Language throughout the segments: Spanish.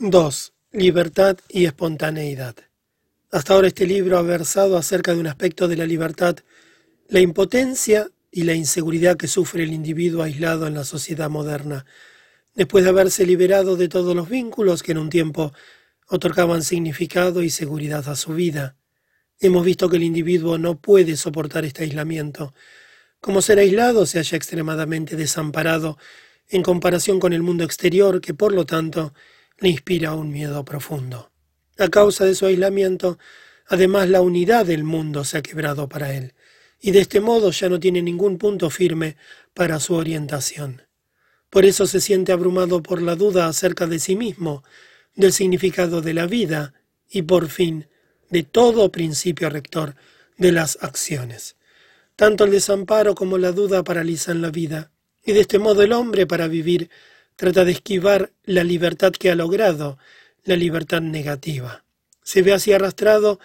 2. Libertad y espontaneidad. Hasta ahora este libro ha versado acerca de un aspecto de la libertad, la impotencia y la inseguridad que sufre el individuo aislado en la sociedad moderna, después de haberse liberado de todos los vínculos que en un tiempo otorgaban significado y seguridad a su vida. Hemos visto que el individuo no puede soportar este aislamiento. Como ser aislado se halla extremadamente desamparado en comparación con el mundo exterior que por lo tanto le inspira un miedo profundo. A causa de su aislamiento, además la unidad del mundo se ha quebrado para él, y de este modo ya no tiene ningún punto firme para su orientación. Por eso se siente abrumado por la duda acerca de sí mismo, del significado de la vida y, por fin, de todo principio rector de las acciones. Tanto el desamparo como la duda paralizan la vida, y de este modo el hombre para vivir trata de esquivar la libertad que ha logrado, la libertad negativa. Se ve así arrastrado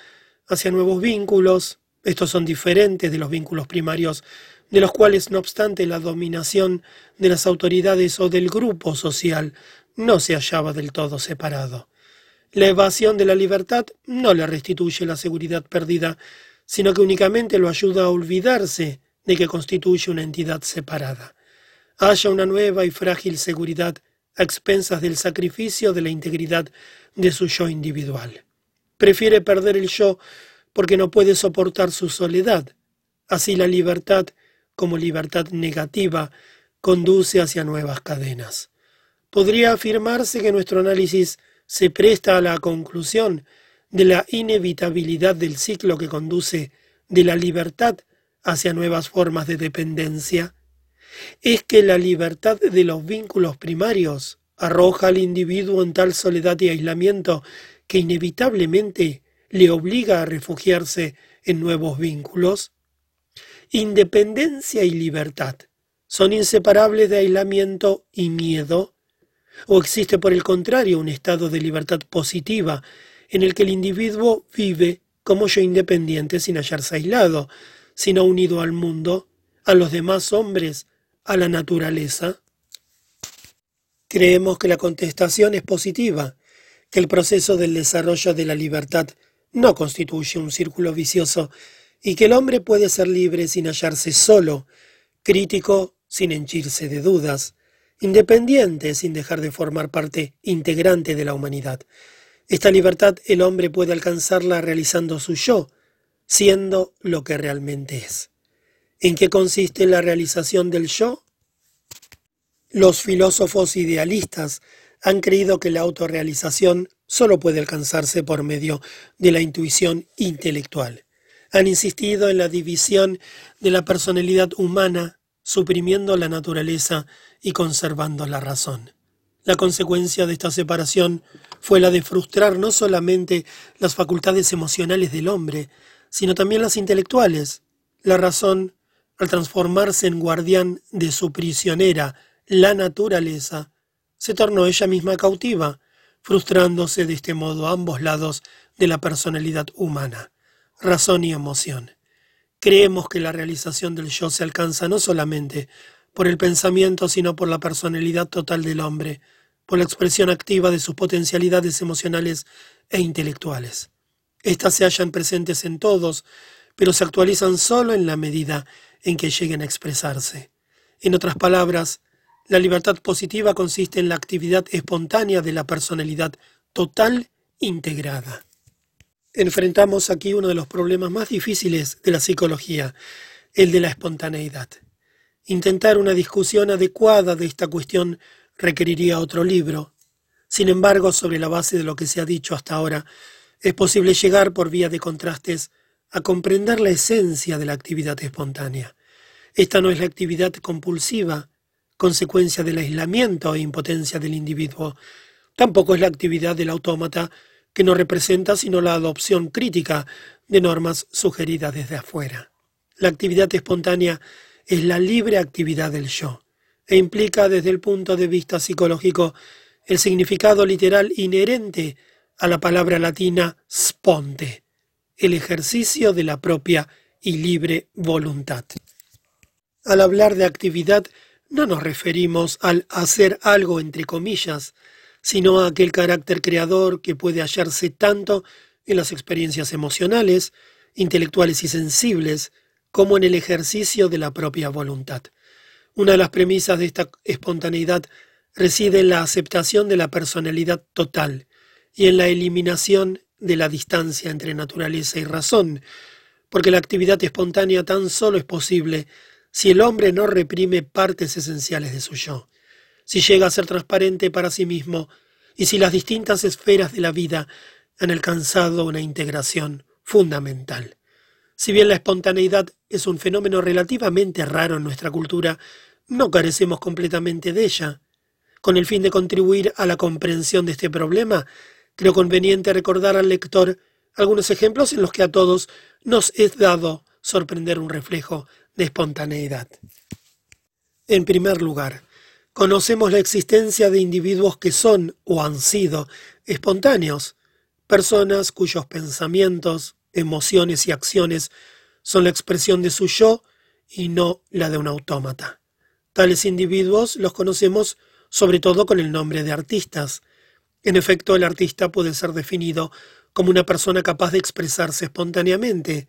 hacia nuevos vínculos, estos son diferentes de los vínculos primarios, de los cuales, no obstante, la dominación de las autoridades o del grupo social no se hallaba del todo separado. La evasión de la libertad no le restituye la seguridad perdida, sino que únicamente lo ayuda a olvidarse de que constituye una entidad separada haya una nueva y frágil seguridad a expensas del sacrificio de la integridad de su yo individual. Prefiere perder el yo porque no puede soportar su soledad. Así la libertad, como libertad negativa, conduce hacia nuevas cadenas. Podría afirmarse que nuestro análisis se presta a la conclusión de la inevitabilidad del ciclo que conduce de la libertad hacia nuevas formas de dependencia es que la libertad de los vínculos primarios arroja al individuo en tal soledad y aislamiento que inevitablemente le obliga a refugiarse en nuevos vínculos? Independencia y libertad son inseparables de aislamiento y miedo, o existe por el contrario un estado de libertad positiva en el que el individuo vive como yo independiente sin hallarse aislado, sino unido al mundo, a los demás hombres, a la naturaleza? Creemos que la contestación es positiva, que el proceso del desarrollo de la libertad no constituye un círculo vicioso y que el hombre puede ser libre sin hallarse solo, crítico sin henchirse de dudas, independiente sin dejar de formar parte integrante de la humanidad. Esta libertad el hombre puede alcanzarla realizando su yo, siendo lo que realmente es. ¿En qué consiste la realización del yo? Los filósofos idealistas han creído que la autorrealización solo puede alcanzarse por medio de la intuición intelectual. Han insistido en la división de la personalidad humana, suprimiendo la naturaleza y conservando la razón. La consecuencia de esta separación fue la de frustrar no solamente las facultades emocionales del hombre, sino también las intelectuales. La razón al transformarse en guardián de su prisionera, la naturaleza, se tornó ella misma cautiva, frustrándose de este modo ambos lados de la personalidad humana, razón y emoción. Creemos que la realización del yo se alcanza no solamente por el pensamiento, sino por la personalidad total del hombre, por la expresión activa de sus potencialidades emocionales e intelectuales. Estas se hallan presentes en todos, pero se actualizan solo en la medida en que lleguen a expresarse. En otras palabras, la libertad positiva consiste en la actividad espontánea de la personalidad total integrada. Enfrentamos aquí uno de los problemas más difíciles de la psicología, el de la espontaneidad. Intentar una discusión adecuada de esta cuestión requeriría otro libro. Sin embargo, sobre la base de lo que se ha dicho hasta ahora, es posible llegar por vía de contrastes a comprender la esencia de la actividad espontánea. Esta no es la actividad compulsiva, consecuencia del aislamiento e impotencia del individuo. Tampoco es la actividad del autómata, que no representa sino la adopción crítica de normas sugeridas desde afuera. La actividad espontánea es la libre actividad del yo, e implica desde el punto de vista psicológico el significado literal inherente a la palabra latina sponte, el ejercicio de la propia y libre voluntad. Al hablar de actividad no nos referimos al hacer algo entre comillas, sino a aquel carácter creador que puede hallarse tanto en las experiencias emocionales, intelectuales y sensibles, como en el ejercicio de la propia voluntad. Una de las premisas de esta espontaneidad reside en la aceptación de la personalidad total y en la eliminación de la distancia entre naturaleza y razón, porque la actividad espontánea tan solo es posible si el hombre no reprime partes esenciales de su yo si llega a ser transparente para sí mismo y si las distintas esferas de la vida han alcanzado una integración fundamental. Si bien la espontaneidad es un fenómeno relativamente raro en nuestra cultura, no carecemos completamente de ella. Con el fin de contribuir a la comprensión de este problema, creo conveniente recordar al lector algunos ejemplos en los que a todos nos es dado sorprender un reflejo de espontaneidad. En primer lugar, Conocemos la existencia de individuos que son o han sido espontáneos, personas cuyos pensamientos, emociones y acciones son la expresión de su yo y no la de un autómata. Tales individuos los conocemos sobre todo con el nombre de artistas. En efecto, el artista puede ser definido como una persona capaz de expresarse espontáneamente.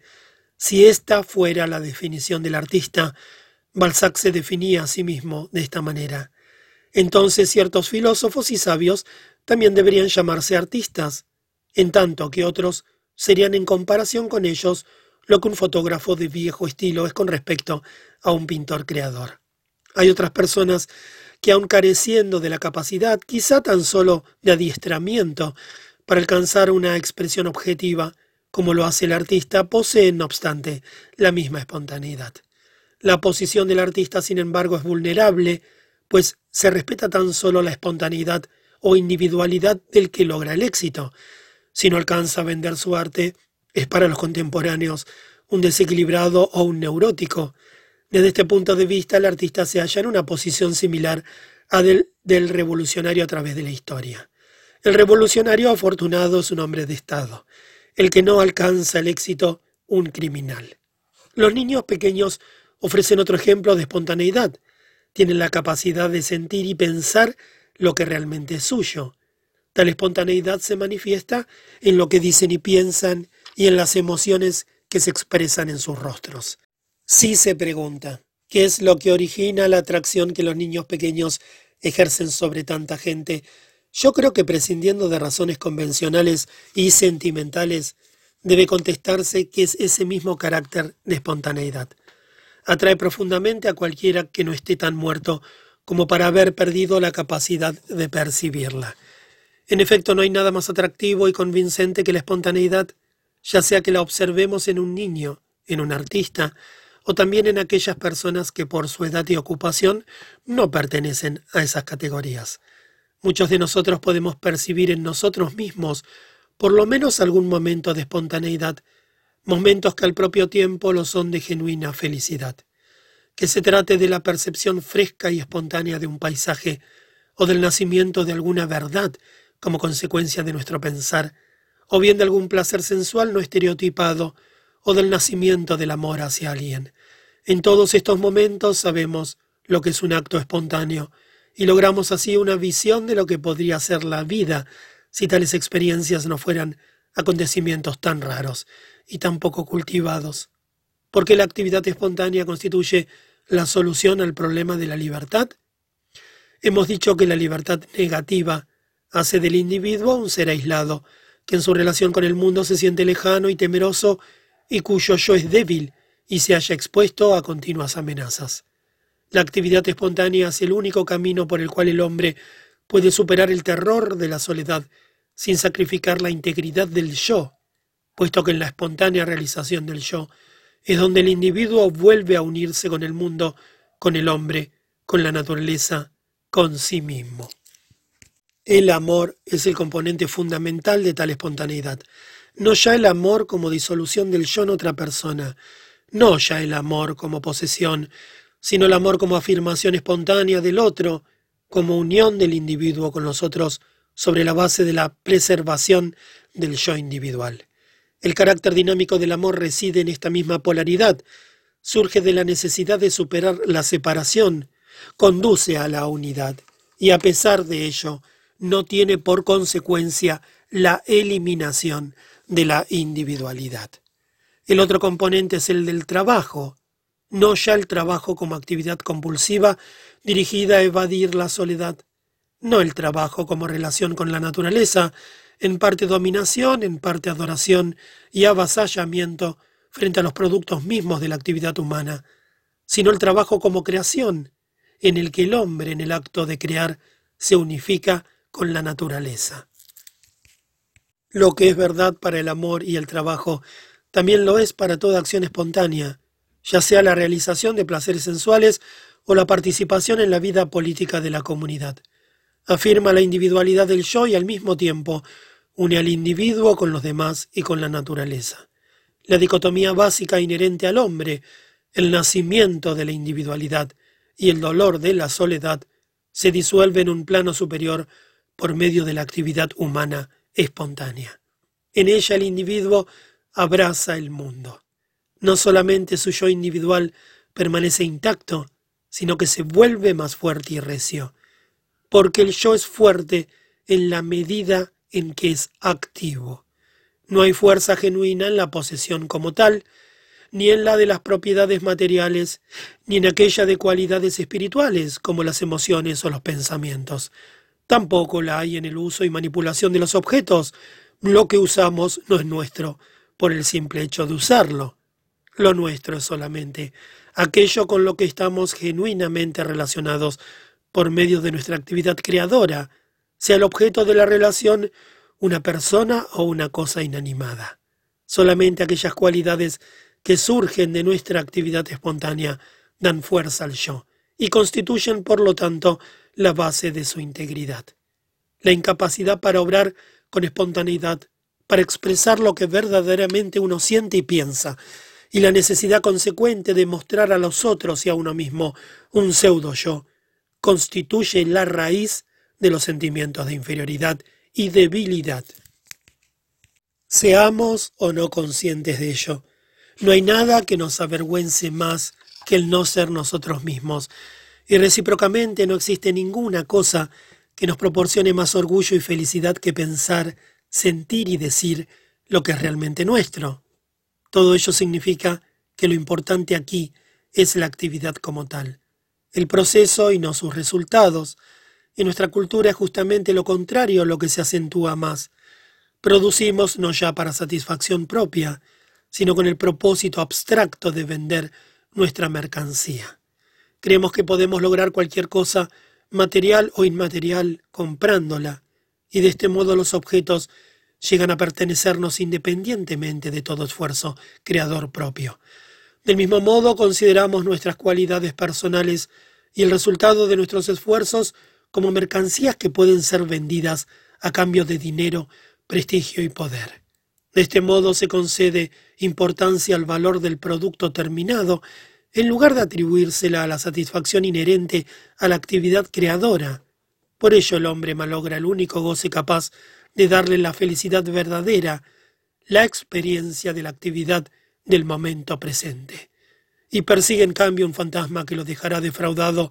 Si esta fuera la definición del artista, Balzac se definía a sí mismo de esta manera. Entonces ciertos filósofos y sabios también deberían llamarse artistas, en tanto que otros serían en comparación con ellos lo que un fotógrafo de viejo estilo es con respecto a un pintor creador. Hay otras personas que aun careciendo de la capacidad, quizá tan solo de adiestramiento, para alcanzar una expresión objetiva, como lo hace el artista, poseen, no obstante, la misma espontaneidad. La posición del artista, sin embargo, es vulnerable pues se respeta tan solo la espontaneidad o individualidad del que logra el éxito. Si no alcanza a vender su arte, es para los contemporáneos un desequilibrado o un neurótico. Desde este punto de vista, el artista se halla en una posición similar a del, del revolucionario a través de la historia. El revolucionario afortunado es un hombre de Estado, el que no alcanza el éxito, un criminal. Los niños pequeños ofrecen otro ejemplo de espontaneidad tienen la capacidad de sentir y pensar lo que realmente es suyo. Tal espontaneidad se manifiesta en lo que dicen y piensan y en las emociones que se expresan en sus rostros. Si se pregunta, ¿qué es lo que origina la atracción que los niños pequeños ejercen sobre tanta gente? Yo creo que prescindiendo de razones convencionales y sentimentales, debe contestarse que es ese mismo carácter de espontaneidad atrae profundamente a cualquiera que no esté tan muerto como para haber perdido la capacidad de percibirla. En efecto, no hay nada más atractivo y convincente que la espontaneidad, ya sea que la observemos en un niño, en un artista, o también en aquellas personas que por su edad y ocupación no pertenecen a esas categorías. Muchos de nosotros podemos percibir en nosotros mismos por lo menos algún momento de espontaneidad momentos que al propio tiempo lo son de genuina felicidad. Que se trate de la percepción fresca y espontánea de un paisaje o del nacimiento de alguna verdad como consecuencia de nuestro pensar, o bien de algún placer sensual no estereotipado, o del nacimiento del amor hacia alguien. En todos estos momentos sabemos lo que es un acto espontáneo, y logramos así una visión de lo que podría ser la vida si tales experiencias no fueran acontecimientos tan raros y tan poco cultivados, porque la actividad espontánea constituye la solución al problema de la libertad. Hemos dicho que la libertad negativa hace del individuo un ser aislado, que en su relación con el mundo se siente lejano y temeroso y cuyo yo es débil y se haya expuesto a continuas amenazas. La actividad espontánea es el único camino por el cual el hombre puede superar el terror de la soledad sin sacrificar la integridad del yo puesto que en la espontánea realización del yo es donde el individuo vuelve a unirse con el mundo, con el hombre, con la naturaleza, con sí mismo. El amor es el componente fundamental de tal espontaneidad. No ya el amor como disolución del yo en otra persona, no ya el amor como posesión, sino el amor como afirmación espontánea del otro, como unión del individuo con los otros sobre la base de la preservación del yo individual. El carácter dinámico del amor reside en esta misma polaridad, surge de la necesidad de superar la separación, conduce a la unidad, y a pesar de ello, no tiene por consecuencia la eliminación de la individualidad. El otro componente es el del trabajo, no ya el trabajo como actividad compulsiva dirigida a evadir la soledad, no el trabajo como relación con la naturaleza, en parte dominación, en parte adoración y avasallamiento frente a los productos mismos de la actividad humana, sino el trabajo como creación, en el que el hombre en el acto de crear se unifica con la naturaleza. Lo que es verdad para el amor y el trabajo, también lo es para toda acción espontánea, ya sea la realización de placeres sensuales o la participación en la vida política de la comunidad. Afirma la individualidad del yo y al mismo tiempo une al individuo con los demás y con la naturaleza. La dicotomía básica inherente al hombre, el nacimiento de la individualidad y el dolor de la soledad, se disuelve en un plano superior por medio de la actividad humana espontánea. En ella el individuo abraza el mundo. No solamente su yo individual permanece intacto, sino que se vuelve más fuerte y recio porque el yo es fuerte en la medida en que es activo. No hay fuerza genuina en la posesión como tal, ni en la de las propiedades materiales, ni en aquella de cualidades espirituales como las emociones o los pensamientos. Tampoco la hay en el uso y manipulación de los objetos. Lo que usamos no es nuestro, por el simple hecho de usarlo. Lo nuestro es solamente aquello con lo que estamos genuinamente relacionados por medio de nuestra actividad creadora, sea el objeto de la relación una persona o una cosa inanimada. Solamente aquellas cualidades que surgen de nuestra actividad espontánea dan fuerza al yo y constituyen, por lo tanto, la base de su integridad. La incapacidad para obrar con espontaneidad, para expresar lo que verdaderamente uno siente y piensa, y la necesidad consecuente de mostrar a los otros y a uno mismo un pseudo yo, constituye la raíz de los sentimientos de inferioridad y debilidad. Seamos o no conscientes de ello, no hay nada que nos avergüence más que el no ser nosotros mismos, y recíprocamente no existe ninguna cosa que nos proporcione más orgullo y felicidad que pensar, sentir y decir lo que es realmente nuestro. Todo ello significa que lo importante aquí es la actividad como tal el proceso y no sus resultados. En nuestra cultura es justamente lo contrario lo que se acentúa más. Producimos no ya para satisfacción propia, sino con el propósito abstracto de vender nuestra mercancía. Creemos que podemos lograr cualquier cosa, material o inmaterial, comprándola, y de este modo los objetos llegan a pertenecernos independientemente de todo esfuerzo creador propio. Del mismo modo, consideramos nuestras cualidades personales y el resultado de nuestros esfuerzos como mercancías que pueden ser vendidas a cambio de dinero, prestigio y poder. De este modo se concede importancia al valor del producto terminado en lugar de atribuírsela a la satisfacción inherente a la actividad creadora. Por ello el hombre malogra el único goce capaz de darle la felicidad verdadera, la experiencia de la actividad del momento presente. Y persigue en cambio un fantasma que lo dejará defraudado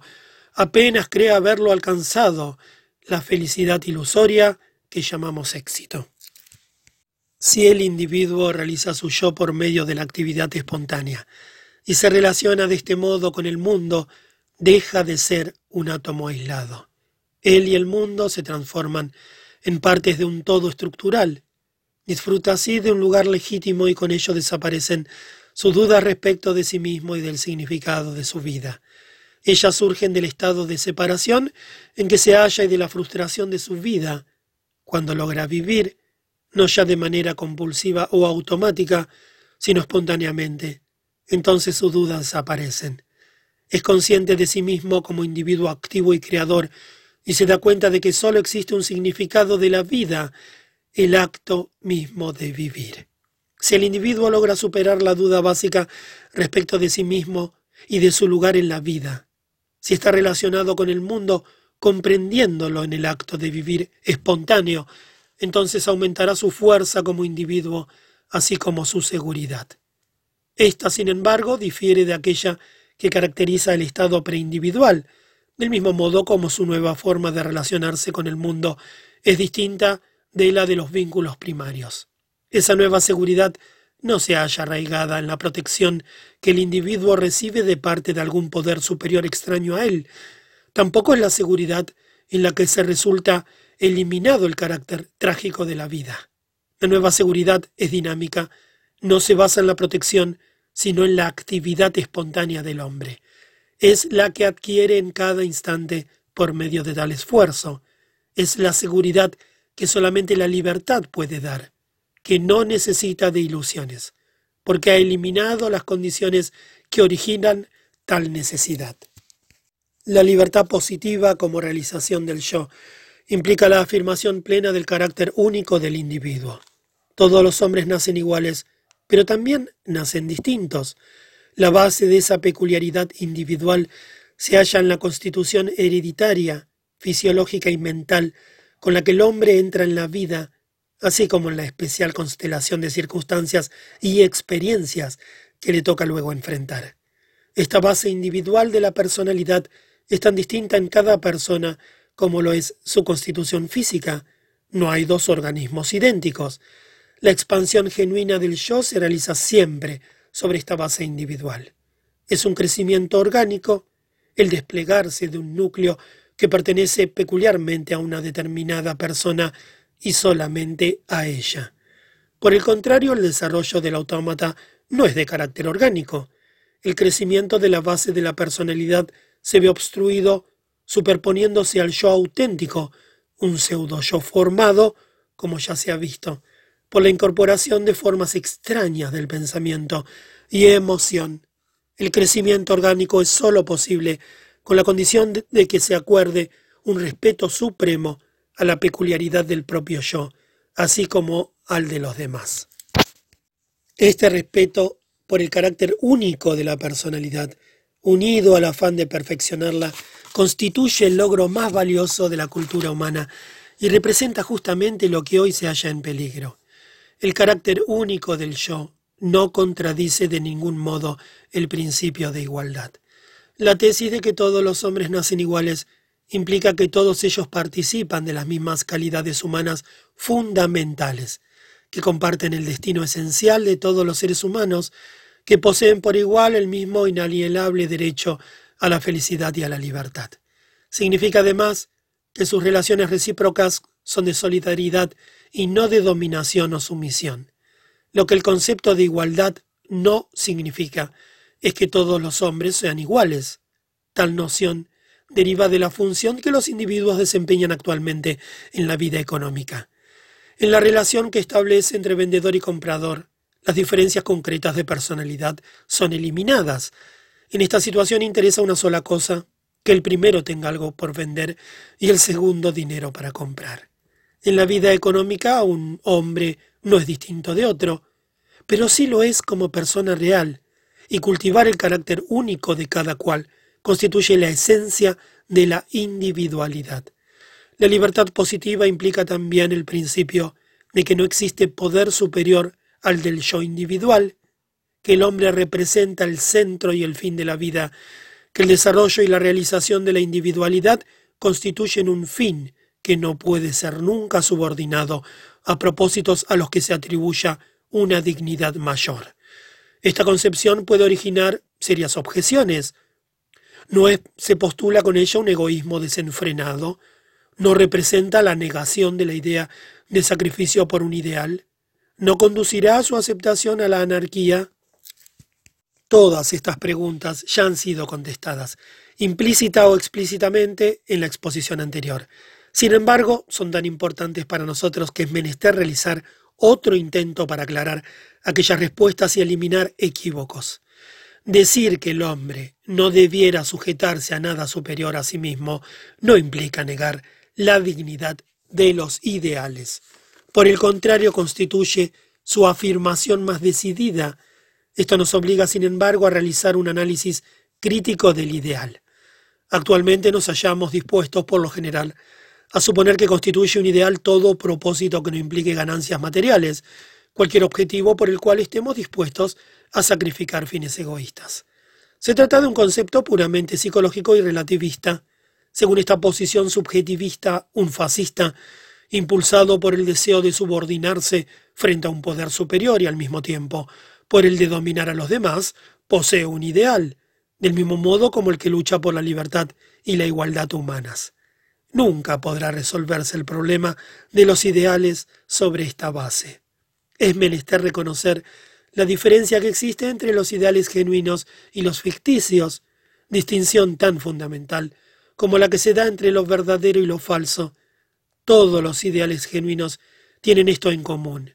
apenas crea haberlo alcanzado, la felicidad ilusoria que llamamos éxito. Si el individuo realiza su yo por medio de la actividad espontánea y se relaciona de este modo con el mundo, deja de ser un átomo aislado. Él y el mundo se transforman en partes de un todo estructural, Disfruta así de un lugar legítimo y con ello desaparecen sus dudas respecto de sí mismo y del significado de su vida. Ellas surgen del estado de separación en que se halla y de la frustración de su vida. Cuando logra vivir, no ya de manera compulsiva o automática, sino espontáneamente, entonces sus dudas desaparecen. Es consciente de sí mismo como individuo activo y creador y se da cuenta de que sólo existe un significado de la vida el acto mismo de vivir. Si el individuo logra superar la duda básica respecto de sí mismo y de su lugar en la vida, si está relacionado con el mundo comprendiéndolo en el acto de vivir espontáneo, entonces aumentará su fuerza como individuo, así como su seguridad. Esta, sin embargo, difiere de aquella que caracteriza el estado preindividual, del mismo modo como su nueva forma de relacionarse con el mundo es distinta de la de los vínculos primarios. Esa nueva seguridad no se halla arraigada en la protección que el individuo recibe de parte de algún poder superior extraño a él, tampoco es la seguridad en la que se resulta eliminado el carácter trágico de la vida. La nueva seguridad es dinámica, no se basa en la protección, sino en la actividad espontánea del hombre. Es la que adquiere en cada instante por medio de tal esfuerzo. Es la seguridad que solamente la libertad puede dar, que no necesita de ilusiones, porque ha eliminado las condiciones que originan tal necesidad. La libertad positiva como realización del yo implica la afirmación plena del carácter único del individuo. Todos los hombres nacen iguales, pero también nacen distintos. La base de esa peculiaridad individual se halla en la constitución hereditaria, fisiológica y mental con la que el hombre entra en la vida, así como en la especial constelación de circunstancias y experiencias que le toca luego enfrentar. Esta base individual de la personalidad es tan distinta en cada persona como lo es su constitución física. No hay dos organismos idénticos. La expansión genuina del yo se realiza siempre sobre esta base individual. Es un crecimiento orgánico, el desplegarse de un núcleo que pertenece peculiarmente a una determinada persona y solamente a ella. Por el contrario, el desarrollo del autómata no es de carácter orgánico. El crecimiento de la base de la personalidad se ve obstruido superponiéndose al yo auténtico, un pseudo yo formado, como ya se ha visto, por la incorporación de formas extrañas del pensamiento y emoción. El crecimiento orgánico es sólo posible con la condición de que se acuerde un respeto supremo a la peculiaridad del propio yo, así como al de los demás. Este respeto por el carácter único de la personalidad unido al afán de perfeccionarla, constituye el logro más valioso de la cultura humana y representa justamente lo que hoy se halla en peligro. El carácter único del yo no contradice de ningún modo el principio de igualdad. La tesis de que todos los hombres nacen iguales implica que todos ellos participan de las mismas calidades humanas fundamentales, que comparten el destino esencial de todos los seres humanos, que poseen por igual el mismo inalienable derecho a la felicidad y a la libertad. Significa además que sus relaciones recíprocas son de solidaridad y no de dominación o sumisión. Lo que el concepto de igualdad no significa es que todos los hombres sean iguales. Tal noción deriva de la función que los individuos desempeñan actualmente en la vida económica. En la relación que establece entre vendedor y comprador, las diferencias concretas de personalidad son eliminadas. En esta situación interesa una sola cosa, que el primero tenga algo por vender y el segundo dinero para comprar. En la vida económica un hombre no es distinto de otro, pero sí lo es como persona real, y cultivar el carácter único de cada cual constituye la esencia de la individualidad. La libertad positiva implica también el principio de que no existe poder superior al del yo individual, que el hombre representa el centro y el fin de la vida, que el desarrollo y la realización de la individualidad constituyen un fin que no puede ser nunca subordinado a propósitos a los que se atribuya una dignidad mayor. Esta concepción puede originar serias objeciones. No se postula con ella un egoísmo desenfrenado, no representa la negación de la idea de sacrificio por un ideal, no conducirá a su aceptación a la anarquía? Todas estas preguntas ya han sido contestadas, implícita o explícitamente, en la exposición anterior. Sin embargo, son tan importantes para nosotros que es menester realizar otro intento para aclarar aquellas respuestas y eliminar equívocos. Decir que el hombre no debiera sujetarse a nada superior a sí mismo no implica negar la dignidad de los ideales. Por el contrario, constituye su afirmación más decidida. Esto nos obliga, sin embargo, a realizar un análisis crítico del ideal. Actualmente nos hallamos dispuestos, por lo general, a suponer que constituye un ideal todo propósito que no implique ganancias materiales, cualquier objetivo por el cual estemos dispuestos a sacrificar fines egoístas. Se trata de un concepto puramente psicológico y relativista. Según esta posición subjetivista, un fascista, impulsado por el deseo de subordinarse frente a un poder superior y al mismo tiempo por el de dominar a los demás, posee un ideal, del mismo modo como el que lucha por la libertad y la igualdad humanas. Nunca podrá resolverse el problema de los ideales sobre esta base. Es menester reconocer la diferencia que existe entre los ideales genuinos y los ficticios, distinción tan fundamental como la que se da entre lo verdadero y lo falso. Todos los ideales genuinos tienen esto en común.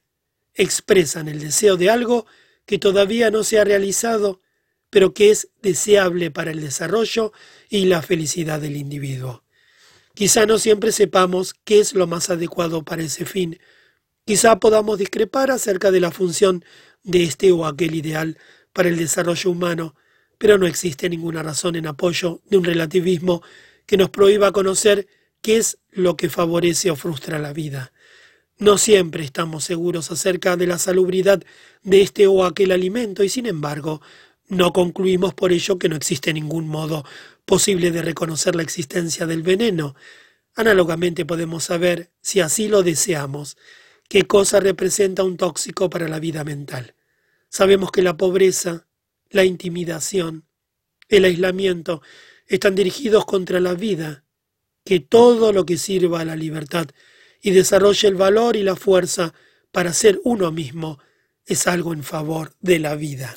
Expresan el deseo de algo que todavía no se ha realizado, pero que es deseable para el desarrollo y la felicidad del individuo. Quizá no siempre sepamos qué es lo más adecuado para ese fin. Quizá podamos discrepar acerca de la función de este o aquel ideal para el desarrollo humano, pero no existe ninguna razón en apoyo de un relativismo que nos prohíba conocer qué es lo que favorece o frustra la vida. No siempre estamos seguros acerca de la salubridad de este o aquel alimento y sin embargo no concluimos por ello que no existe ningún modo posible de reconocer la existencia del veneno. Análogamente podemos saber, si así lo deseamos, qué cosa representa un tóxico para la vida mental. Sabemos que la pobreza, la intimidación, el aislamiento están dirigidos contra la vida, que todo lo que sirva a la libertad y desarrolle el valor y la fuerza para ser uno mismo es algo en favor de la vida.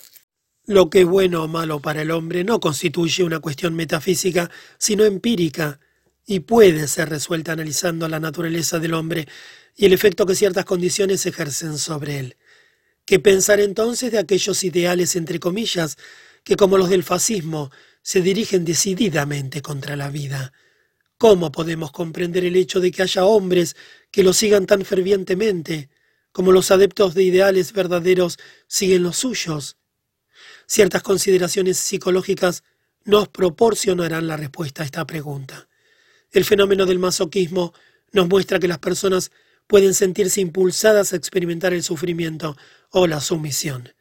Lo que es bueno o malo para el hombre no constituye una cuestión metafísica, sino empírica, y puede ser resuelta analizando la naturaleza del hombre y el efecto que ciertas condiciones ejercen sobre él. ¿Qué pensar entonces de aquellos ideales, entre comillas, que como los del fascismo, se dirigen decididamente contra la vida? ¿Cómo podemos comprender el hecho de que haya hombres que lo sigan tan fervientemente, como los adeptos de ideales verdaderos siguen los suyos? Ciertas consideraciones psicológicas nos proporcionarán la respuesta a esta pregunta. El fenómeno del masoquismo nos muestra que las personas pueden sentirse impulsadas a experimentar el sufrimiento o la sumisión.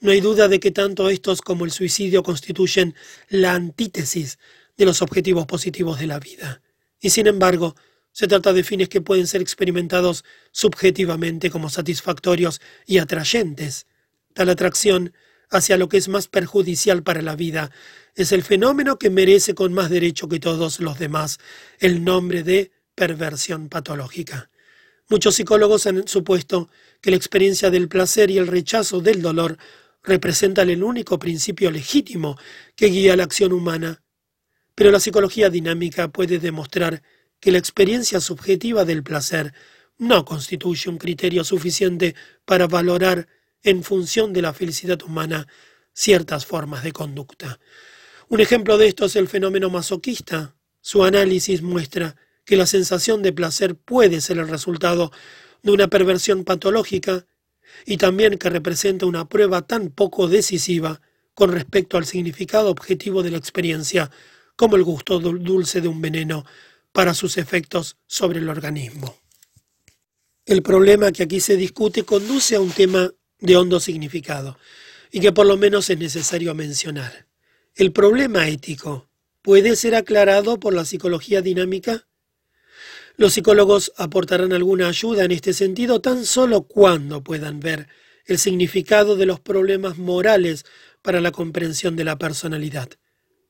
No hay duda de que tanto estos como el suicidio constituyen la antítesis de los objetivos positivos de la vida. Y sin embargo, se trata de fines que pueden ser experimentados subjetivamente como satisfactorios y atrayentes. Tal atracción hacia lo que es más perjudicial para la vida es el fenómeno que merece con más derecho que todos los demás el nombre de perversión patológica. Muchos psicólogos han supuesto que la experiencia del placer y el rechazo del dolor representan el único principio legítimo que guía la acción humana, pero la psicología dinámica puede demostrar que la experiencia subjetiva del placer no constituye un criterio suficiente para valorar en función de la felicidad humana ciertas formas de conducta. Un ejemplo de esto es el fenómeno masoquista. Su análisis muestra que la sensación de placer puede ser el resultado de una perversión patológica y también que representa una prueba tan poco decisiva con respecto al significado objetivo de la experiencia como el gusto dulce de un veneno para sus efectos sobre el organismo. El problema que aquí se discute conduce a un tema de hondo significado y que por lo menos es necesario mencionar. El problema ético puede ser aclarado por la psicología dinámica. Los psicólogos aportarán alguna ayuda en este sentido tan solo cuando puedan ver el significado de los problemas morales para la comprensión de la personalidad.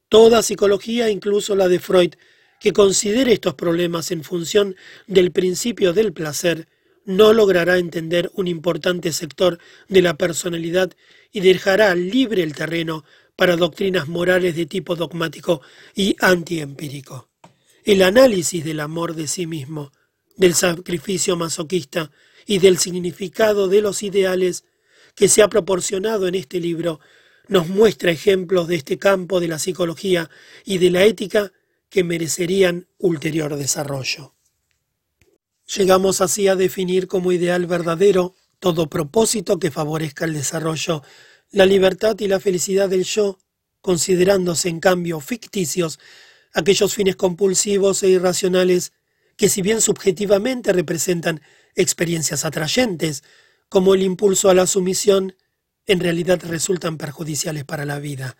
Toda psicología, incluso la de Freud, que considere estos problemas en función del principio del placer, no logrará entender un importante sector de la personalidad y dejará libre el terreno para doctrinas morales de tipo dogmático y antiempírico. El análisis del amor de sí mismo, del sacrificio masoquista y del significado de los ideales que se ha proporcionado en este libro nos muestra ejemplos de este campo de la psicología y de la ética que merecerían ulterior desarrollo. Llegamos así a definir como ideal verdadero todo propósito que favorezca el desarrollo, la libertad y la felicidad del yo, considerándose en cambio ficticios aquellos fines compulsivos e irracionales que si bien subjetivamente representan experiencias atrayentes, como el impulso a la sumisión, en realidad resultan perjudiciales para la vida.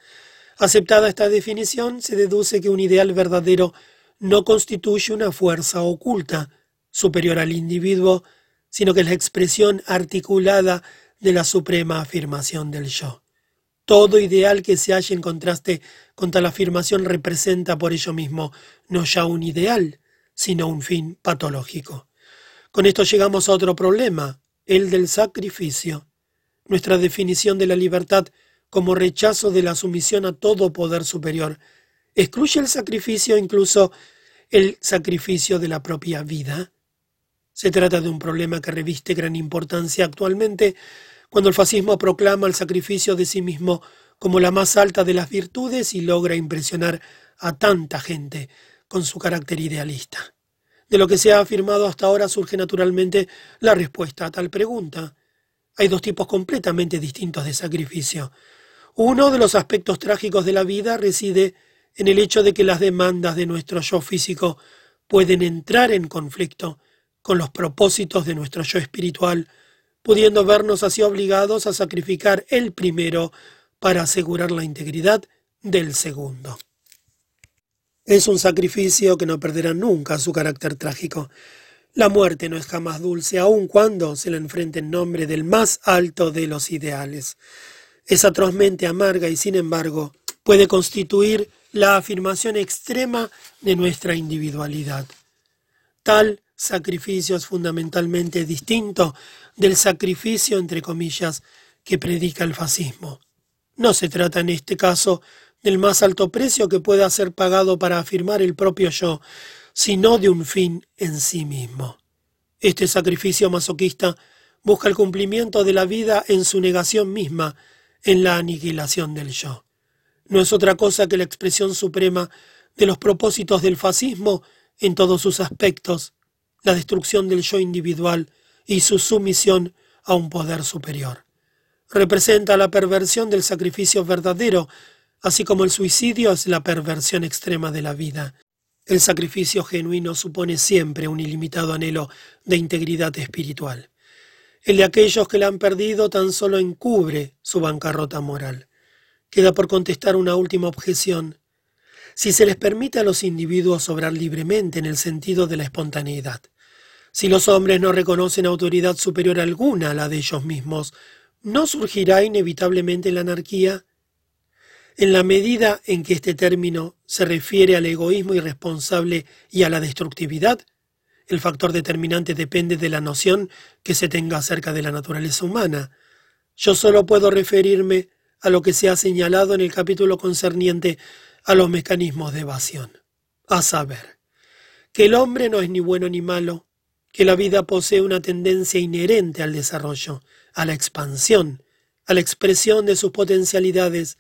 Aceptada esta definición, se deduce que un ideal verdadero no constituye una fuerza oculta superior al individuo, sino que es la expresión articulada de la suprema afirmación del yo. Todo ideal que se halle en contraste con tal afirmación representa por ello mismo no ya un ideal, sino un fin patológico. Con esto llegamos a otro problema, el del sacrificio. Nuestra definición de la libertad como rechazo de la sumisión a todo poder superior excluye el sacrificio, incluso el sacrificio de la propia vida. Se trata de un problema que reviste gran importancia actualmente cuando el fascismo proclama el sacrificio de sí mismo como la más alta de las virtudes y logra impresionar a tanta gente con su carácter idealista. De lo que se ha afirmado hasta ahora surge naturalmente la respuesta a tal pregunta. Hay dos tipos completamente distintos de sacrificio. Uno de los aspectos trágicos de la vida reside en el hecho de que las demandas de nuestro yo físico pueden entrar en conflicto con los propósitos de nuestro yo espiritual, pudiendo vernos así obligados a sacrificar el primero para asegurar la integridad del segundo. Es un sacrificio que no perderá nunca su carácter trágico. La muerte no es jamás dulce, aun cuando se la enfrente en nombre del más alto de los ideales. Es atrozmente amarga y, sin embargo, puede constituir la afirmación extrema de nuestra individualidad. Tal sacrificio es fundamentalmente distinto del sacrificio, entre comillas, que predica el fascismo. No se trata en este caso del más alto precio que pueda ser pagado para afirmar el propio yo, sino de un fin en sí mismo. Este sacrificio masoquista busca el cumplimiento de la vida en su negación misma, en la aniquilación del yo no es otra cosa que la expresión suprema de los propósitos del fascismo en todos sus aspectos, la destrucción del yo individual y su sumisión a un poder superior. Representa la perversión del sacrificio verdadero, así como el suicidio es la perversión extrema de la vida. El sacrificio genuino supone siempre un ilimitado anhelo de integridad espiritual. El de aquellos que la han perdido tan solo encubre su bancarrota moral. Queda por contestar una última objeción. Si se les permite a los individuos obrar libremente en el sentido de la espontaneidad, si los hombres no reconocen autoridad superior alguna a la de ellos mismos, ¿no surgirá inevitablemente la anarquía? En la medida en que este término se refiere al egoísmo irresponsable y a la destructividad, el factor determinante depende de la noción que se tenga acerca de la naturaleza humana. Yo solo puedo referirme a lo que se ha señalado en el capítulo concerniente a los mecanismos de evasión. A saber, que el hombre no es ni bueno ni malo, que la vida posee una tendencia inherente al desarrollo, a la expansión, a la expresión de sus potencialidades,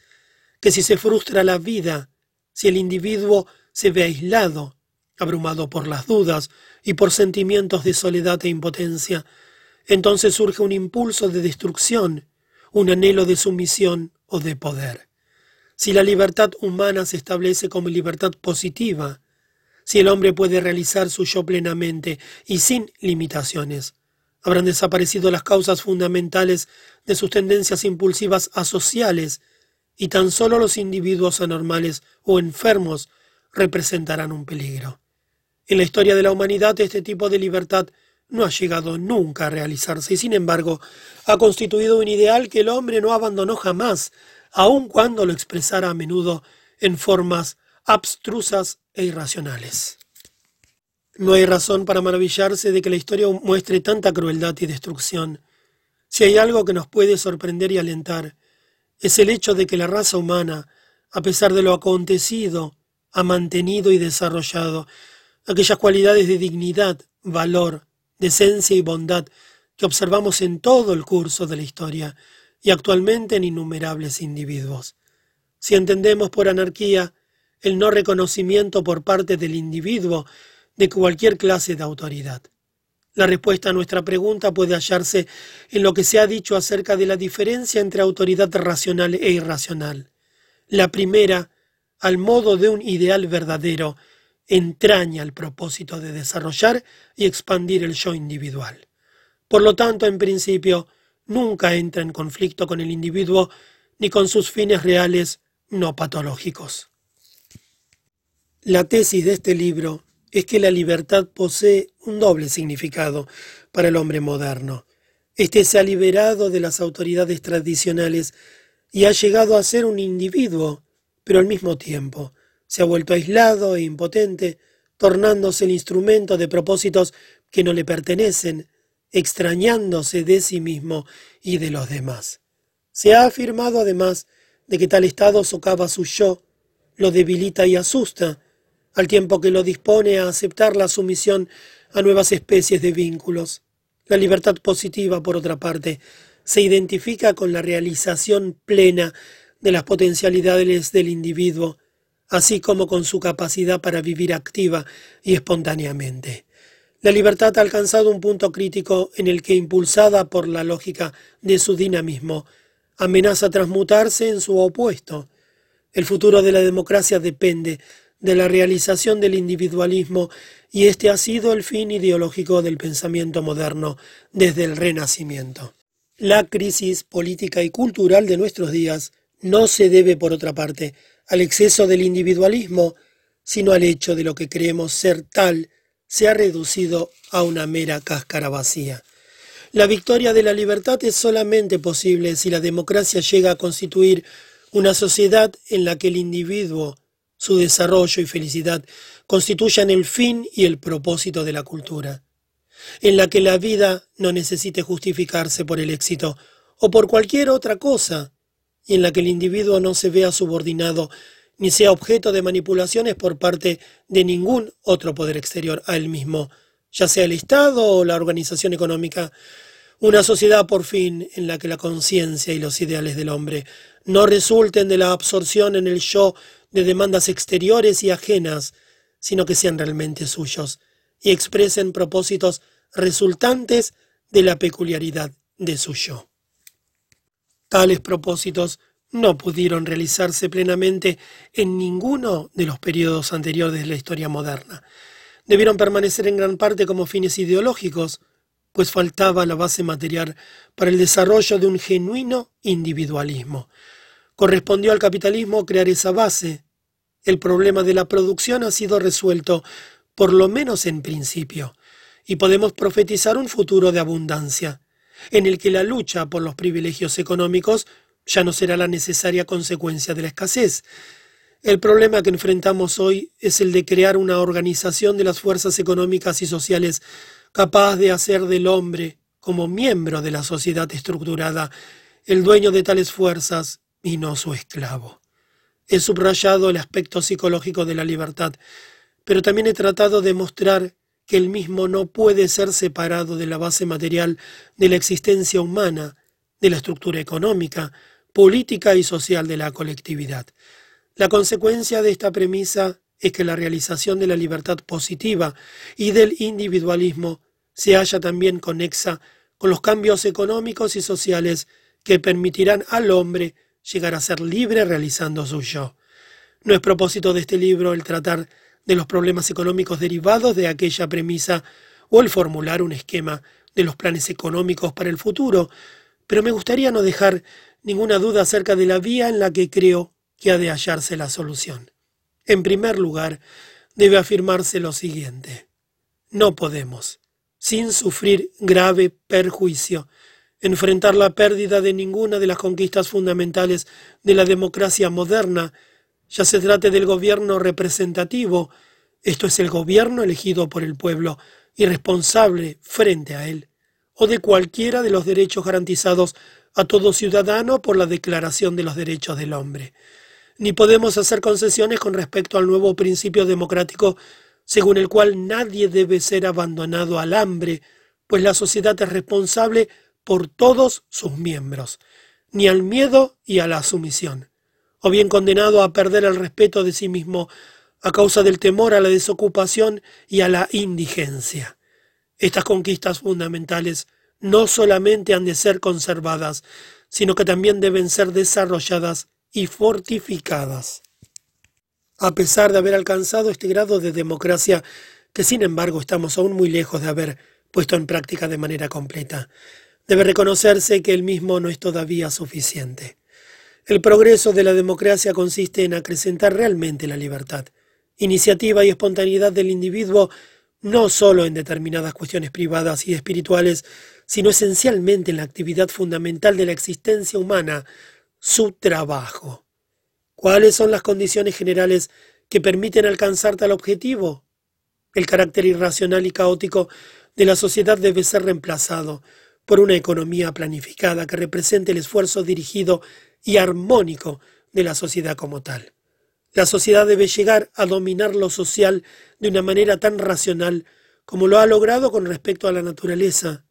que si se frustra la vida, si el individuo se ve aislado, abrumado por las dudas y por sentimientos de soledad e impotencia, entonces surge un impulso de destrucción un anhelo de sumisión o de poder. Si la libertad humana se establece como libertad positiva, si el hombre puede realizar su yo plenamente y sin limitaciones, habrán desaparecido las causas fundamentales de sus tendencias impulsivas asociales y tan solo los individuos anormales o enfermos representarán un peligro. En la historia de la humanidad este tipo de libertad no ha llegado nunca a realizarse y sin embargo ha constituido un ideal que el hombre no abandonó jamás, aun cuando lo expresara a menudo en formas abstrusas e irracionales. No hay razón para maravillarse de que la historia muestre tanta crueldad y destrucción. Si hay algo que nos puede sorprender y alentar, es el hecho de que la raza humana, a pesar de lo acontecido, ha mantenido y desarrollado aquellas cualidades de dignidad, valor, decencia y bondad que observamos en todo el curso de la historia y actualmente en innumerables individuos. Si entendemos por anarquía el no reconocimiento por parte del individuo de cualquier clase de autoridad. La respuesta a nuestra pregunta puede hallarse en lo que se ha dicho acerca de la diferencia entre autoridad racional e irracional. La primera, al modo de un ideal verdadero, entraña el propósito de desarrollar y expandir el yo individual. Por lo tanto, en principio, nunca entra en conflicto con el individuo ni con sus fines reales no patológicos. La tesis de este libro es que la libertad posee un doble significado para el hombre moderno. Este se ha liberado de las autoridades tradicionales y ha llegado a ser un individuo, pero al mismo tiempo se ha vuelto aislado e impotente, tornándose el instrumento de propósitos que no le pertenecen, extrañándose de sí mismo y de los demás. Se ha afirmado además de que tal estado socava su yo, lo debilita y asusta, al tiempo que lo dispone a aceptar la sumisión a nuevas especies de vínculos. La libertad positiva, por otra parte, se identifica con la realización plena de las potencialidades del individuo, así como con su capacidad para vivir activa y espontáneamente. La libertad ha alcanzado un punto crítico en el que, impulsada por la lógica de su dinamismo, amenaza transmutarse en su opuesto. El futuro de la democracia depende de la realización del individualismo y este ha sido el fin ideológico del pensamiento moderno desde el Renacimiento. La crisis política y cultural de nuestros días no se debe, por otra parte, al exceso del individualismo, sino al hecho de lo que creemos ser tal se ha reducido a una mera cáscara vacía. La victoria de la libertad es solamente posible si la democracia llega a constituir una sociedad en la que el individuo, su desarrollo y felicidad constituyan el fin y el propósito de la cultura, en la que la vida no necesite justificarse por el éxito o por cualquier otra cosa, y en la que el individuo no se vea subordinado ni sea objeto de manipulaciones por parte de ningún otro poder exterior a él mismo, ya sea el Estado o la organización económica, una sociedad por fin en la que la conciencia y los ideales del hombre no resulten de la absorción en el yo de demandas exteriores y ajenas, sino que sean realmente suyos y expresen propósitos resultantes de la peculiaridad de su yo. Tales propósitos no pudieron realizarse plenamente en ninguno de los periodos anteriores de la historia moderna. Debieron permanecer en gran parte como fines ideológicos, pues faltaba la base material para el desarrollo de un genuino individualismo. Correspondió al capitalismo crear esa base. El problema de la producción ha sido resuelto, por lo menos en principio, y podemos profetizar un futuro de abundancia, en el que la lucha por los privilegios económicos ya no será la necesaria consecuencia de la escasez. El problema que enfrentamos hoy es el de crear una organización de las fuerzas económicas y sociales capaz de hacer del hombre, como miembro de la sociedad estructurada, el dueño de tales fuerzas y no su esclavo. He subrayado el aspecto psicológico de la libertad, pero también he tratado de mostrar que el mismo no puede ser separado de la base material de la existencia humana, de la estructura económica, política y social de la colectividad. La consecuencia de esta premisa es que la realización de la libertad positiva y del individualismo se halla también conexa con los cambios económicos y sociales que permitirán al hombre llegar a ser libre realizando su yo. No es propósito de este libro el tratar de los problemas económicos derivados de aquella premisa o el formular un esquema de los planes económicos para el futuro, pero me gustaría no dejar ninguna duda acerca de la vía en la que creo que ha de hallarse la solución. En primer lugar, debe afirmarse lo siguiente. No podemos, sin sufrir grave perjuicio, enfrentar la pérdida de ninguna de las conquistas fundamentales de la democracia moderna, ya se trate del gobierno representativo, esto es el gobierno elegido por el pueblo y responsable frente a él, o de cualquiera de los derechos garantizados a todo ciudadano por la Declaración de los Derechos del Hombre. Ni podemos hacer concesiones con respecto al nuevo principio democrático según el cual nadie debe ser abandonado al hambre, pues la sociedad es responsable por todos sus miembros, ni al miedo y a la sumisión, o bien condenado a perder el respeto de sí mismo a causa del temor a la desocupación y a la indigencia. Estas conquistas fundamentales no solamente han de ser conservadas, sino que también deben ser desarrolladas y fortificadas. A pesar de haber alcanzado este grado de democracia, que sin embargo estamos aún muy lejos de haber puesto en práctica de manera completa, debe reconocerse que el mismo no es todavía suficiente. El progreso de la democracia consiste en acrecentar realmente la libertad, iniciativa y espontaneidad del individuo no solo en determinadas cuestiones privadas y espirituales, sino esencialmente en la actividad fundamental de la existencia humana, su trabajo. ¿Cuáles son las condiciones generales que permiten alcanzar tal objetivo? El carácter irracional y caótico de la sociedad debe ser reemplazado por una economía planificada que represente el esfuerzo dirigido y armónico de la sociedad como tal. La sociedad debe llegar a dominar lo social de una manera tan racional como lo ha logrado con respecto a la naturaleza.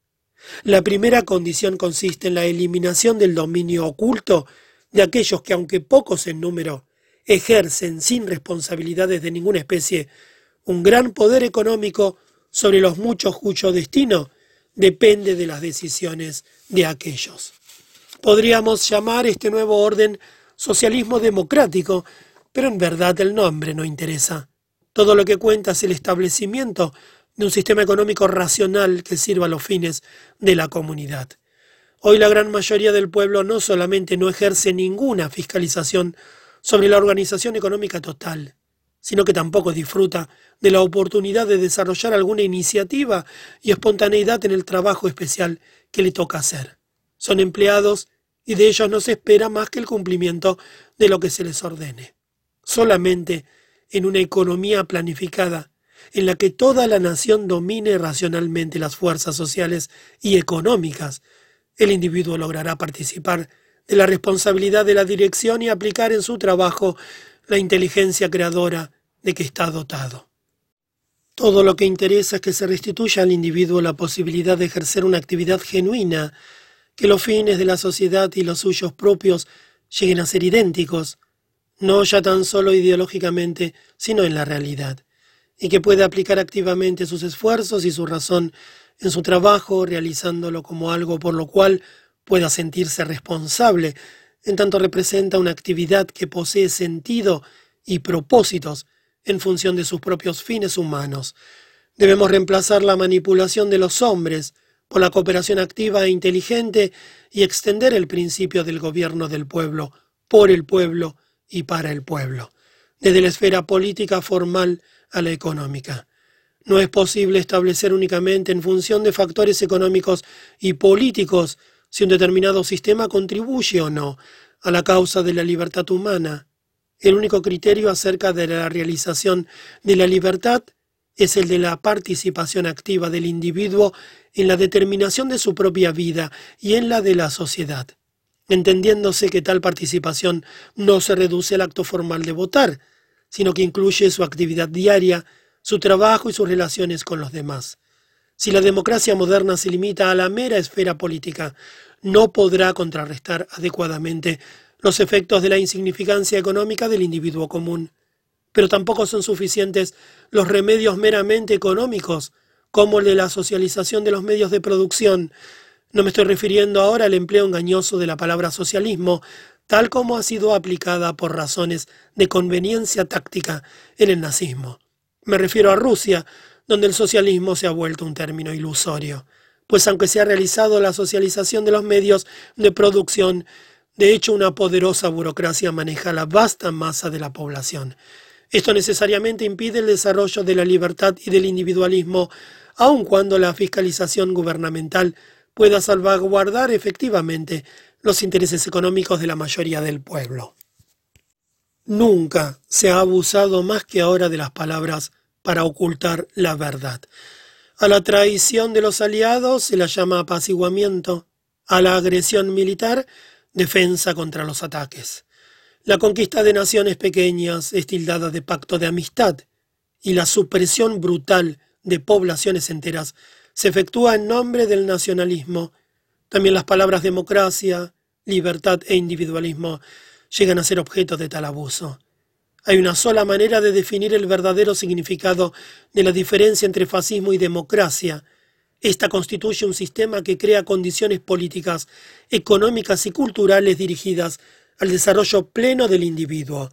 La primera condición consiste en la eliminación del dominio oculto de aquellos que, aunque pocos en número, ejercen sin responsabilidades de ninguna especie un gran poder económico sobre los muchos cuyo destino depende de las decisiones de aquellos. Podríamos llamar este nuevo orden socialismo democrático, pero en verdad el nombre no interesa. Todo lo que cuenta es el establecimiento de un sistema económico racional que sirva a los fines de la comunidad. Hoy la gran mayoría del pueblo no solamente no ejerce ninguna fiscalización sobre la organización económica total, sino que tampoco disfruta de la oportunidad de desarrollar alguna iniciativa y espontaneidad en el trabajo especial que le toca hacer. Son empleados y de ellos no se espera más que el cumplimiento de lo que se les ordene. Solamente en una economía planificada, en la que toda la nación domine racionalmente las fuerzas sociales y económicas, el individuo logrará participar de la responsabilidad de la dirección y aplicar en su trabajo la inteligencia creadora de que está dotado. Todo lo que interesa es que se restituya al individuo la posibilidad de ejercer una actividad genuina, que los fines de la sociedad y los suyos propios lleguen a ser idénticos, no ya tan solo ideológicamente, sino en la realidad, y que pueda aplicar activamente sus esfuerzos y su razón en su trabajo, realizándolo como algo por lo cual pueda sentirse responsable, en tanto representa una actividad que posee sentido y propósitos en función de sus propios fines humanos. Debemos reemplazar la manipulación de los hombres por la cooperación activa e inteligente y extender el principio del gobierno del pueblo, por el pueblo, y para el pueblo, desde la esfera política formal a la económica. No es posible establecer únicamente en función de factores económicos y políticos si un determinado sistema contribuye o no a la causa de la libertad humana. El único criterio acerca de la realización de la libertad es el de la participación activa del individuo en la determinación de su propia vida y en la de la sociedad entendiéndose que tal participación no se reduce al acto formal de votar, sino que incluye su actividad diaria, su trabajo y sus relaciones con los demás. Si la democracia moderna se limita a la mera esfera política, no podrá contrarrestar adecuadamente los efectos de la insignificancia económica del individuo común. Pero tampoco son suficientes los remedios meramente económicos, como el de la socialización de los medios de producción, no me estoy refiriendo ahora al empleo engañoso de la palabra socialismo, tal como ha sido aplicada por razones de conveniencia táctica en el nazismo. Me refiero a Rusia, donde el socialismo se ha vuelto un término ilusorio, pues aunque se ha realizado la socialización de los medios de producción, de hecho una poderosa burocracia maneja la vasta masa de la población. Esto necesariamente impide el desarrollo de la libertad y del individualismo, aun cuando la fiscalización gubernamental pueda salvaguardar efectivamente los intereses económicos de la mayoría del pueblo. Nunca se ha abusado más que ahora de las palabras para ocultar la verdad. A la traición de los aliados se la llama apaciguamiento, a la agresión militar, defensa contra los ataques. La conquista de naciones pequeñas es tildada de pacto de amistad y la supresión brutal de poblaciones enteras se efectúa en nombre del nacionalismo. También las palabras democracia, libertad e individualismo llegan a ser objeto de tal abuso. Hay una sola manera de definir el verdadero significado de la diferencia entre fascismo y democracia. Esta constituye un sistema que crea condiciones políticas, económicas y culturales dirigidas al desarrollo pleno del individuo.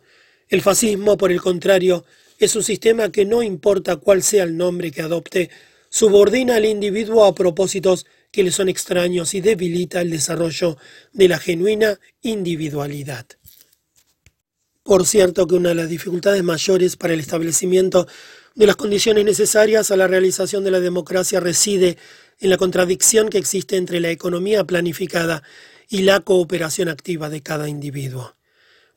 El fascismo, por el contrario, es un sistema que no importa cuál sea el nombre que adopte, subordina al individuo a propósitos que le son extraños y debilita el desarrollo de la genuina individualidad. Por cierto que una de las dificultades mayores para el establecimiento de las condiciones necesarias a la realización de la democracia reside en la contradicción que existe entre la economía planificada y la cooperación activa de cada individuo.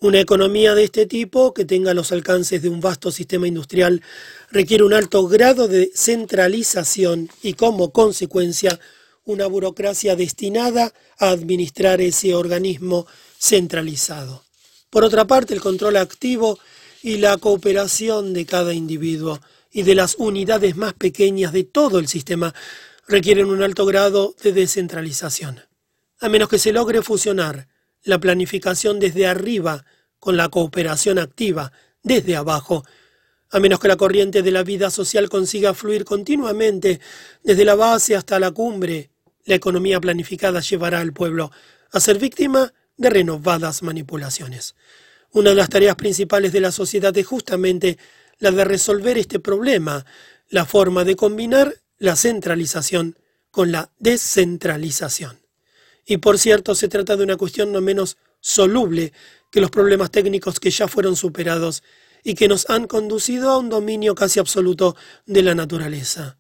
Una economía de este tipo, que tenga los alcances de un vasto sistema industrial, requiere un alto grado de centralización y como consecuencia una burocracia destinada a administrar ese organismo centralizado. Por otra parte, el control activo y la cooperación de cada individuo y de las unidades más pequeñas de todo el sistema requieren un alto grado de descentralización. A menos que se logre fusionar la planificación desde arriba con la cooperación activa desde abajo, a menos que la corriente de la vida social consiga fluir continuamente desde la base hasta la cumbre, la economía planificada llevará al pueblo a ser víctima de renovadas manipulaciones. Una de las tareas principales de la sociedad es justamente la de resolver este problema, la forma de combinar la centralización con la descentralización. Y por cierto, se trata de una cuestión no menos soluble que los problemas técnicos que ya fueron superados y que nos han conducido a un dominio casi absoluto de la naturaleza.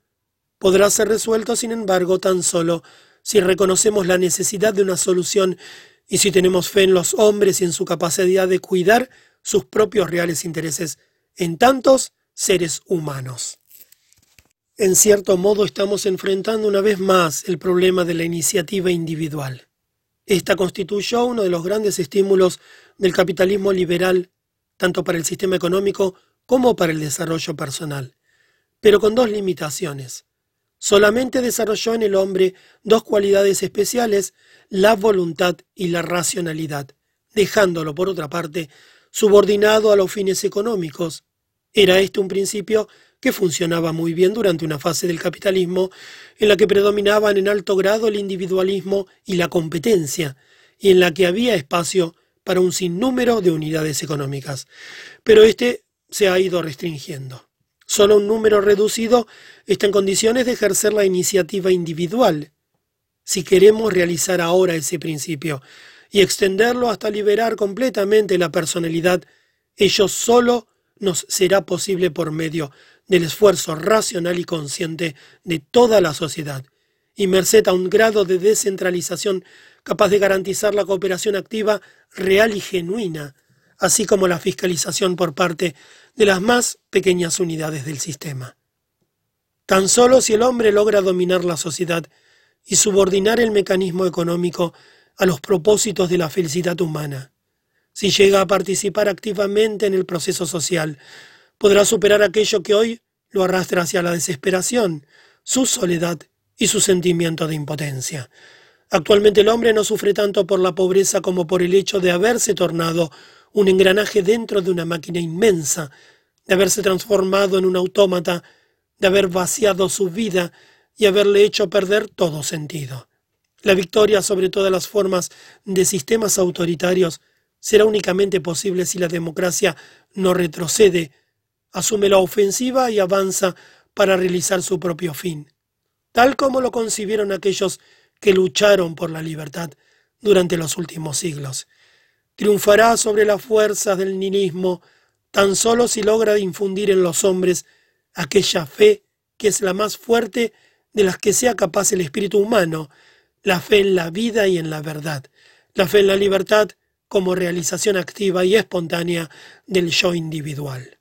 Podrá ser resuelto, sin embargo, tan solo si reconocemos la necesidad de una solución y si tenemos fe en los hombres y en su capacidad de cuidar sus propios reales intereses en tantos seres humanos. En cierto modo estamos enfrentando una vez más el problema de la iniciativa individual. Esta constituyó uno de los grandes estímulos del capitalismo liberal, tanto para el sistema económico como para el desarrollo personal, pero con dos limitaciones. Solamente desarrolló en el hombre dos cualidades especiales, la voluntad y la racionalidad, dejándolo, por otra parte, subordinado a los fines económicos. Era este un principio que funcionaba muy bien durante una fase del capitalismo en la que predominaban en alto grado el individualismo y la competencia, y en la que había espacio para un sinnúmero de unidades económicas. Pero este se ha ido restringiendo. Solo un número reducido está en condiciones de ejercer la iniciativa individual. Si queremos realizar ahora ese principio y extenderlo hasta liberar completamente la personalidad, ello solo nos será posible por medio del esfuerzo racional y consciente de toda la sociedad, y merced a un grado de descentralización capaz de garantizar la cooperación activa real y genuina, así como la fiscalización por parte de las más pequeñas unidades del sistema. Tan solo si el hombre logra dominar la sociedad y subordinar el mecanismo económico a los propósitos de la felicidad humana, si llega a participar activamente en el proceso social, podrá superar aquello que hoy lo arrastra hacia la desesperación, su soledad y su sentimiento de impotencia. Actualmente el hombre no sufre tanto por la pobreza como por el hecho de haberse tornado un engranaje dentro de una máquina inmensa, de haberse transformado en un autómata, de haber vaciado su vida y haberle hecho perder todo sentido. La victoria sobre todas las formas de sistemas autoritarios será únicamente posible si la democracia no retrocede, asume la ofensiva y avanza para realizar su propio fin, tal como lo concibieron aquellos que lucharon por la libertad durante los últimos siglos triunfará sobre las fuerzas del nihilismo tan solo si logra infundir en los hombres aquella fe que es la más fuerte de las que sea capaz el espíritu humano, la fe en la vida y en la verdad, la fe en la libertad como realización activa y espontánea del yo individual.